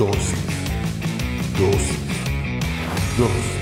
Dosis. Dosis. Dosis.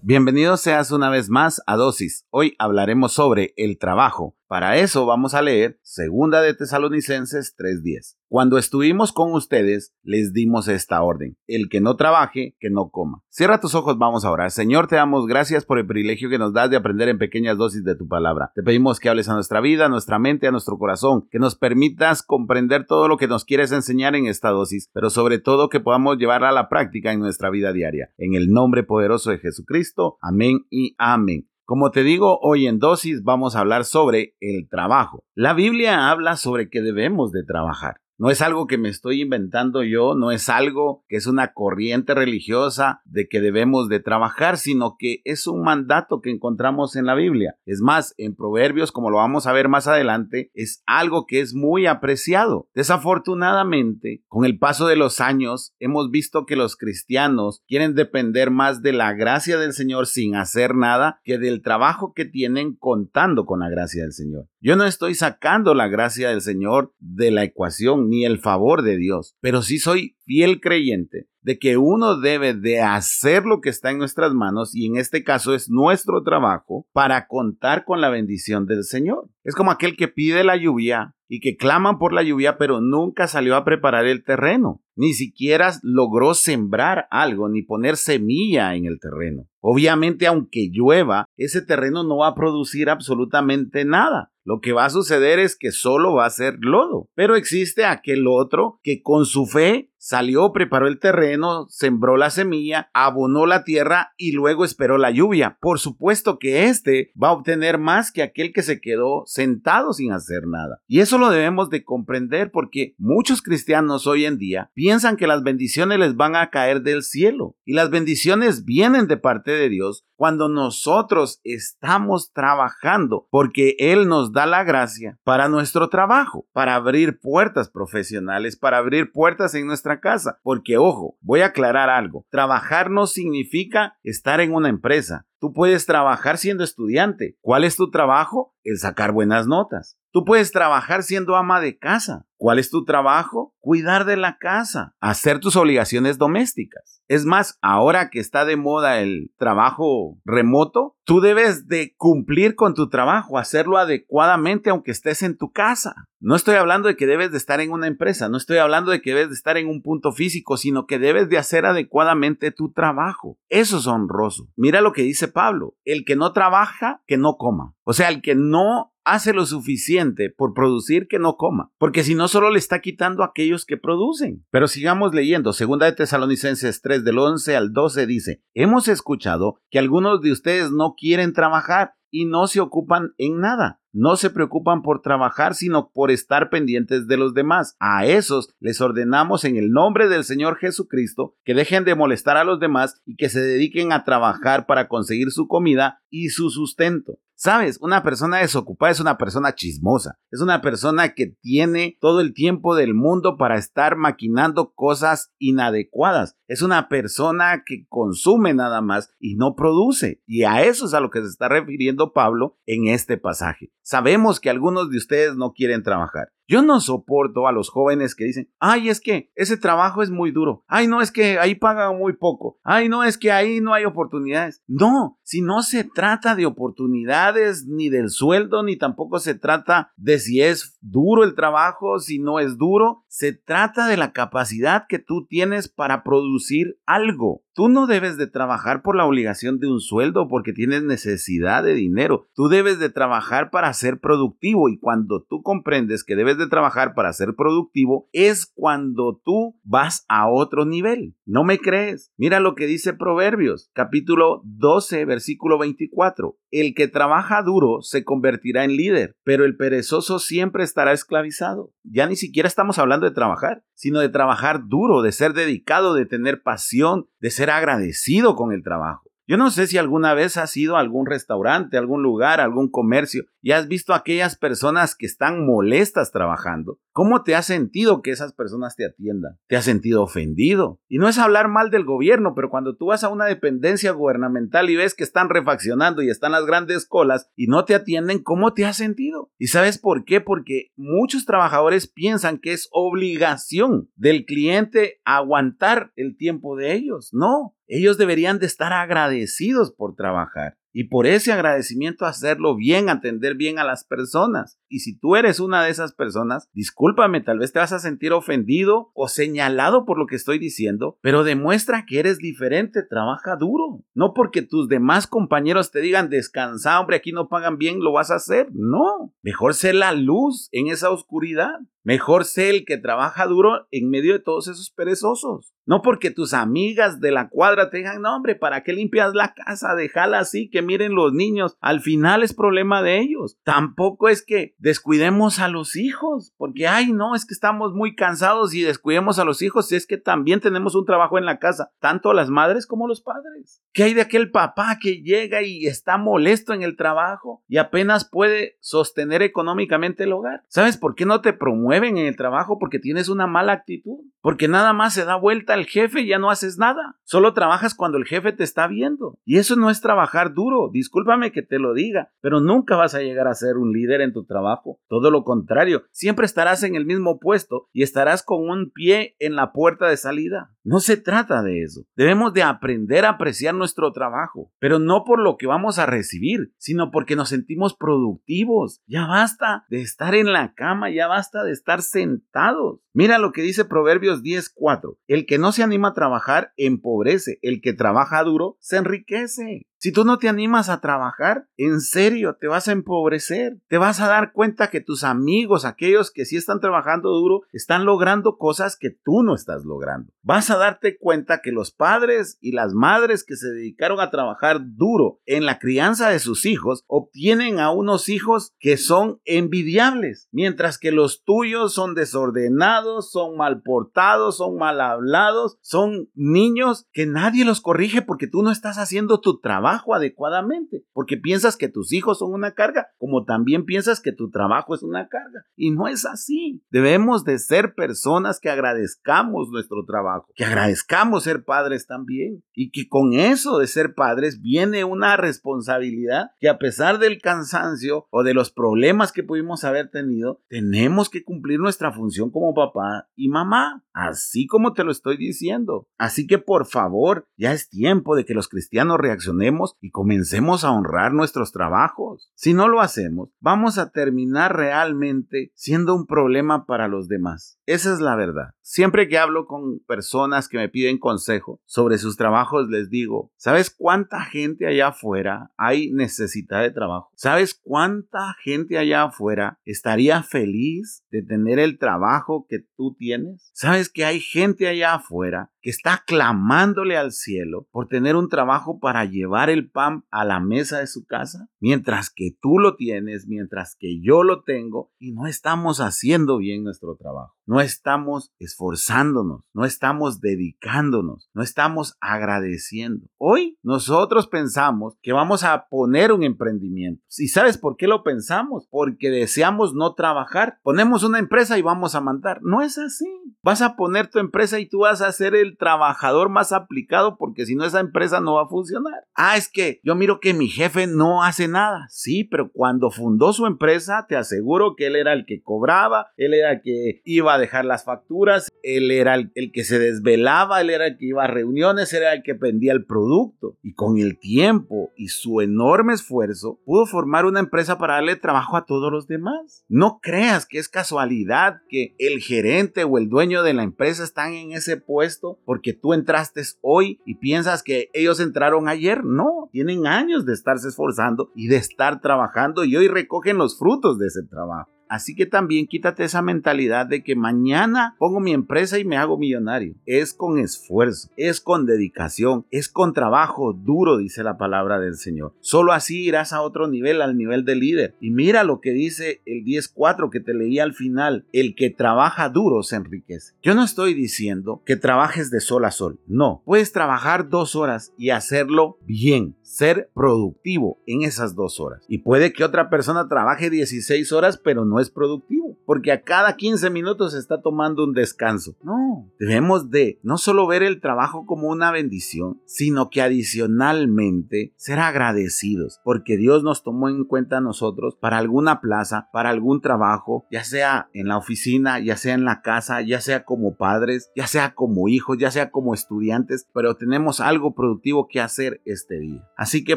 Bienvenido seas una vez más a Dosis. Hoy hablaremos sobre el trabajo. Para eso vamos a leer Segunda de Tesalonicenses 3:10. Cuando estuvimos con ustedes, les dimos esta orden. El que no trabaje, que no coma. Cierra tus ojos, vamos a orar. Señor, te damos gracias por el privilegio que nos das de aprender en pequeñas dosis de tu palabra. Te pedimos que hables a nuestra vida, a nuestra mente, a nuestro corazón, que nos permitas comprender todo lo que nos quieres enseñar en esta dosis, pero sobre todo que podamos llevarla a la práctica en nuestra vida diaria. En el nombre poderoso de Jesucristo. Amén y amén. Como te digo, hoy en dosis vamos a hablar sobre el trabajo. La Biblia habla sobre que debemos de trabajar. No es algo que me estoy inventando yo, no es algo que es una corriente religiosa de que debemos de trabajar, sino que es un mandato que encontramos en la Biblia. Es más, en Proverbios, como lo vamos a ver más adelante, es algo que es muy apreciado. Desafortunadamente, con el paso de los años, hemos visto que los cristianos quieren depender más de la gracia del Señor sin hacer nada que del trabajo que tienen contando con la gracia del Señor. Yo no estoy sacando la gracia del Señor de la ecuación ni el favor de Dios, pero sí soy fiel creyente de que uno debe de hacer lo que está en nuestras manos y en este caso es nuestro trabajo para contar con la bendición del Señor. Es como aquel que pide la lluvia y que claman por la lluvia pero nunca salió a preparar el terreno, ni siquiera logró sembrar algo ni poner semilla en el terreno. Obviamente aunque llueva, ese terreno no va a producir absolutamente nada. Lo que va a suceder es que solo va a ser lodo. Pero existe aquel otro que con su fe salió, preparó el terreno, sembró la semilla, abonó la tierra y luego esperó la lluvia. Por supuesto que éste va a obtener más que aquel que se quedó sentado sin hacer nada. Y eso lo debemos de comprender porque muchos cristianos hoy en día piensan que las bendiciones les van a caer del cielo y las bendiciones vienen de parte de Dios cuando nosotros estamos trabajando porque Él nos da la gracia para nuestro trabajo, para abrir puertas profesionales, para abrir puertas en nuestra casa. Porque, ojo, voy a aclarar algo. Trabajar no significa estar en una empresa. Tú puedes trabajar siendo estudiante. ¿Cuál es tu trabajo? El sacar buenas notas. Tú puedes trabajar siendo ama de casa. ¿Cuál es tu trabajo? Cuidar de la casa, hacer tus obligaciones domésticas. Es más, ahora que está de moda el trabajo remoto, tú debes de cumplir con tu trabajo, hacerlo adecuadamente aunque estés en tu casa. No estoy hablando de que debes de estar en una empresa, no estoy hablando de que debes de estar en un punto físico, sino que debes de hacer adecuadamente tu trabajo. Eso es honroso. Mira lo que dice Pablo, el que no trabaja, que no coma. O sea, el que no hace lo suficiente por producir que no coma, porque si no solo le está quitando a aquellos que producen. Pero sigamos leyendo, segunda de Tesalonicenses 3 del 11 al 12 dice, hemos escuchado que algunos de ustedes no quieren trabajar y no se ocupan en nada. No se preocupan por trabajar, sino por estar pendientes de los demás. A esos les ordenamos en el nombre del Señor Jesucristo que dejen de molestar a los demás y que se dediquen a trabajar para conseguir su comida y su sustento. Sabes, una persona desocupada es una persona chismosa, es una persona que tiene todo el tiempo del mundo para estar maquinando cosas inadecuadas, es una persona que consume nada más y no produce. Y a eso es a lo que se está refiriendo Pablo en este pasaje. Sabemos que algunos de ustedes no quieren trabajar. Yo no soporto a los jóvenes que dicen, ay, es que ese trabajo es muy duro. Ay, no, es que ahí pagan muy poco. Ay, no, es que ahí no hay oportunidades. No, si no se trata de oportunidades, ni del sueldo, ni tampoco se trata de si es duro el trabajo, si no es duro. Se trata de la capacidad que tú tienes para producir algo. Tú no debes de trabajar por la obligación de un sueldo porque tienes necesidad de dinero. Tú debes de trabajar para ser productivo y cuando tú comprendes que debes de trabajar para ser productivo es cuando tú vas a otro nivel. ¿No me crees? Mira lo que dice Proverbios, capítulo 12, versículo 24. El que trabaja duro se convertirá en líder, pero el perezoso siempre estará esclavizado. Ya ni siquiera estamos hablando de trabajar, sino de trabajar duro, de ser dedicado, de tener pasión, de ser agradecido con el trabajo. Yo no sé si alguna vez has ido a algún restaurante, algún lugar, algún comercio y has visto aquellas personas que están molestas trabajando, ¿cómo te has sentido que esas personas te atiendan? ¿Te has sentido ofendido? Y no es hablar mal del gobierno, pero cuando tú vas a una dependencia gubernamental y ves que están refaccionando y están las grandes colas y no te atienden, ¿cómo te has sentido? ¿Y sabes por qué? Porque muchos trabajadores piensan que es obligación del cliente aguantar el tiempo de ellos. No, ellos deberían de estar agradecidos por trabajar y por ese agradecimiento hacerlo bien, atender bien a las personas. Y si tú eres una de esas personas, discúlpame, tal vez te vas a sentir ofendido o señalado por lo que estoy diciendo, pero demuestra que eres diferente, trabaja duro. No porque tus demás compañeros te digan descansa, hombre, aquí no pagan bien, lo vas a hacer. No, mejor ser la luz en esa oscuridad. Mejor sé el que trabaja duro en medio de todos esos perezosos. No porque tus amigas de la cuadra te digan, no hombre, ¿para qué limpias la casa? Déjala así, que miren los niños. Al final es problema de ellos. Tampoco es que descuidemos a los hijos, porque, ay, no, es que estamos muy cansados y descuidemos a los hijos. Y es que también tenemos un trabajo en la casa, tanto las madres como los padres. ¿Qué hay de aquel papá que llega y está molesto en el trabajo y apenas puede sostener económicamente el hogar? ¿Sabes por qué no te promueve? En el trabajo porque tienes una mala actitud, porque nada más se da vuelta el jefe y ya no haces nada. Solo trabajas cuando el jefe te está viendo. Y eso no es trabajar duro, discúlpame que te lo diga, pero nunca vas a llegar a ser un líder en tu trabajo. Todo lo contrario, siempre estarás en el mismo puesto y estarás con un pie en la puerta de salida. No se trata de eso. Debemos de aprender a apreciar nuestro trabajo, pero no por lo que vamos a recibir, sino porque nos sentimos productivos. Ya basta de estar en la cama, ya basta de estar sentados. Mira lo que dice Proverbios 10:4. El que no se anima a trabajar empobrece, el que trabaja duro se enriquece. Si tú no te animas a trabajar, en serio, te vas a empobrecer. Te vas a dar cuenta que tus amigos, aquellos que sí están trabajando duro, están logrando cosas que tú no estás logrando. Vas a darte cuenta que los padres y las madres que se dedicaron a trabajar duro en la crianza de sus hijos obtienen a unos hijos que son envidiables, mientras que los tuyos son desordenados, son mal portados, son mal hablados, son niños que nadie los corrige porque tú no estás haciendo tu trabajo adecuadamente, porque piensas que tus hijos son una carga, como también piensas que tu trabajo es una carga. Y no es así. Debemos de ser personas que agradezcamos nuestro trabajo, que agradezcamos ser padres también, y que con eso de ser padres viene una responsabilidad que a pesar del cansancio o de los problemas que pudimos haber tenido, tenemos que cumplir nuestra función como papá y mamá, así como te lo estoy diciendo. Así que por favor, ya es tiempo de que los cristianos reaccionemos y comencemos a honrar nuestros trabajos. Si no lo hacemos, vamos a terminar realmente siendo un problema para los demás. Esa es la verdad. Siempre que hablo con personas que me piden consejo sobre sus trabajos, les digo, ¿sabes cuánta gente allá afuera hay necesidad de trabajo? ¿Sabes cuánta gente allá afuera estaría feliz de tener el trabajo que tú tienes? ¿Sabes que hay gente allá afuera que está clamándole al cielo por tener un trabajo para llevar el pan a la mesa de su casa, mientras que tú lo tienes, mientras que yo lo tengo y no estamos haciendo bien nuestro trabajo. No estamos esforzándonos, no estamos dedicándonos, no estamos agradeciendo. Hoy nosotros pensamos que vamos a poner un emprendimiento. ¿Y sabes por qué lo pensamos? Porque deseamos no trabajar. Ponemos una empresa y vamos a mandar. No es así. Vas a poner tu empresa y tú vas a ser el trabajador más aplicado porque si no esa empresa no va a funcionar. Ah, es que yo miro que mi jefe no hace nada. Sí, pero cuando fundó su empresa, te aseguro que él era el que cobraba, él era el que iba a dejar las facturas, él era el, que se desvelaba, él era el que iba a reuniones, era el que vendía el producto. Y con el tiempo y su enorme esfuerzo, pudo formar una empresa para darle trabajo a todos los demás. No creas que es casualidad que el gerente o el dueño de la empresa están en ese puesto porque tú entraste hoy y piensas que ellos entraron ayer. No, tienen años de estarse esforzando y de estar trabajando y hoy recogen los frutos de ese trabajo. Así que también quítate esa mentalidad de que mañana pongo mi empresa y me hago millonario. Es con esfuerzo, es con dedicación, es con trabajo duro, dice la palabra del Señor. Solo así irás a otro nivel, al nivel de líder. Y mira lo que dice el 10.4 que te leí al final. El que trabaja duro se enriquece. Yo no estoy diciendo que trabajes de sol a sol. No, puedes trabajar dos horas y hacerlo bien, ser productivo en esas dos horas. Y puede que otra persona trabaje 16 horas, pero no es productivo, porque a cada 15 minutos está tomando un descanso. No, debemos de no solo ver el trabajo como una bendición, sino que adicionalmente ser agradecidos, porque Dios nos tomó en cuenta a nosotros para alguna plaza, para algún trabajo, ya sea en la oficina, ya sea en la casa, ya sea como padres, ya sea como hijos, ya sea como estudiantes, pero tenemos algo productivo que hacer este día. Así que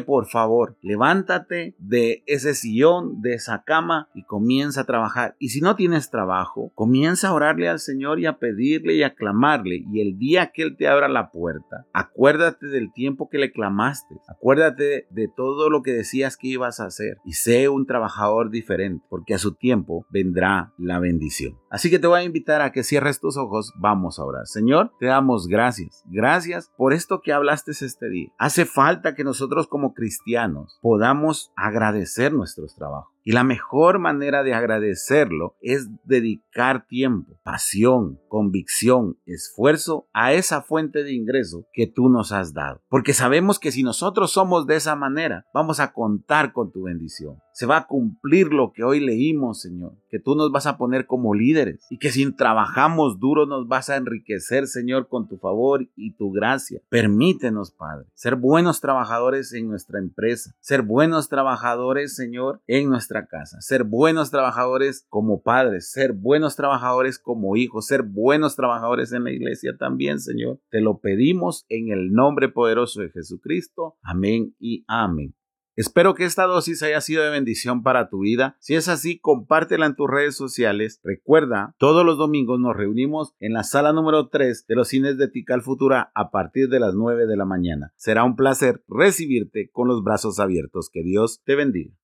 por favor, levántate de ese sillón, de esa cama y comienza a trabajar. Y si no tienes trabajo, comienza a orarle al Señor y a pedirle y a clamarle. Y el día que Él te abra la puerta, acuérdate del tiempo que le clamaste. Acuérdate de todo lo que decías que ibas a hacer. Y sé un trabajador diferente, porque a su tiempo vendrá la bendición. Así que te voy a invitar a que cierres tus ojos. Vamos a orar. Señor, te damos gracias. Gracias por esto que hablaste este día. Hace falta que nosotros como cristianos podamos agradecer nuestros trabajos. Y la mejor manera de agradecerlo es dedicar tiempo, pasión, convicción, esfuerzo a esa fuente de ingreso que tú nos has dado. Porque sabemos que si nosotros somos de esa manera, vamos a contar con tu bendición. Se va a cumplir lo que hoy leímos, Señor, que tú nos vas a poner como líderes y que si trabajamos duro nos vas a enriquecer, Señor, con tu favor y tu gracia. Permítenos, Padre, ser buenos trabajadores en nuestra empresa, ser buenos trabajadores, Señor, en nuestra casa, ser buenos trabajadores como padres, ser buenos trabajadores como hijos, ser buenos trabajadores en la iglesia también, Señor. Te lo pedimos en el nombre poderoso de Jesucristo. Amén y amén. Espero que esta dosis haya sido de bendición para tu vida. Si es así, compártela en tus redes sociales. Recuerda, todos los domingos nos reunimos en la sala número 3 de los cines de Tical Futura a partir de las 9 de la mañana. Será un placer recibirte con los brazos abiertos. Que Dios te bendiga.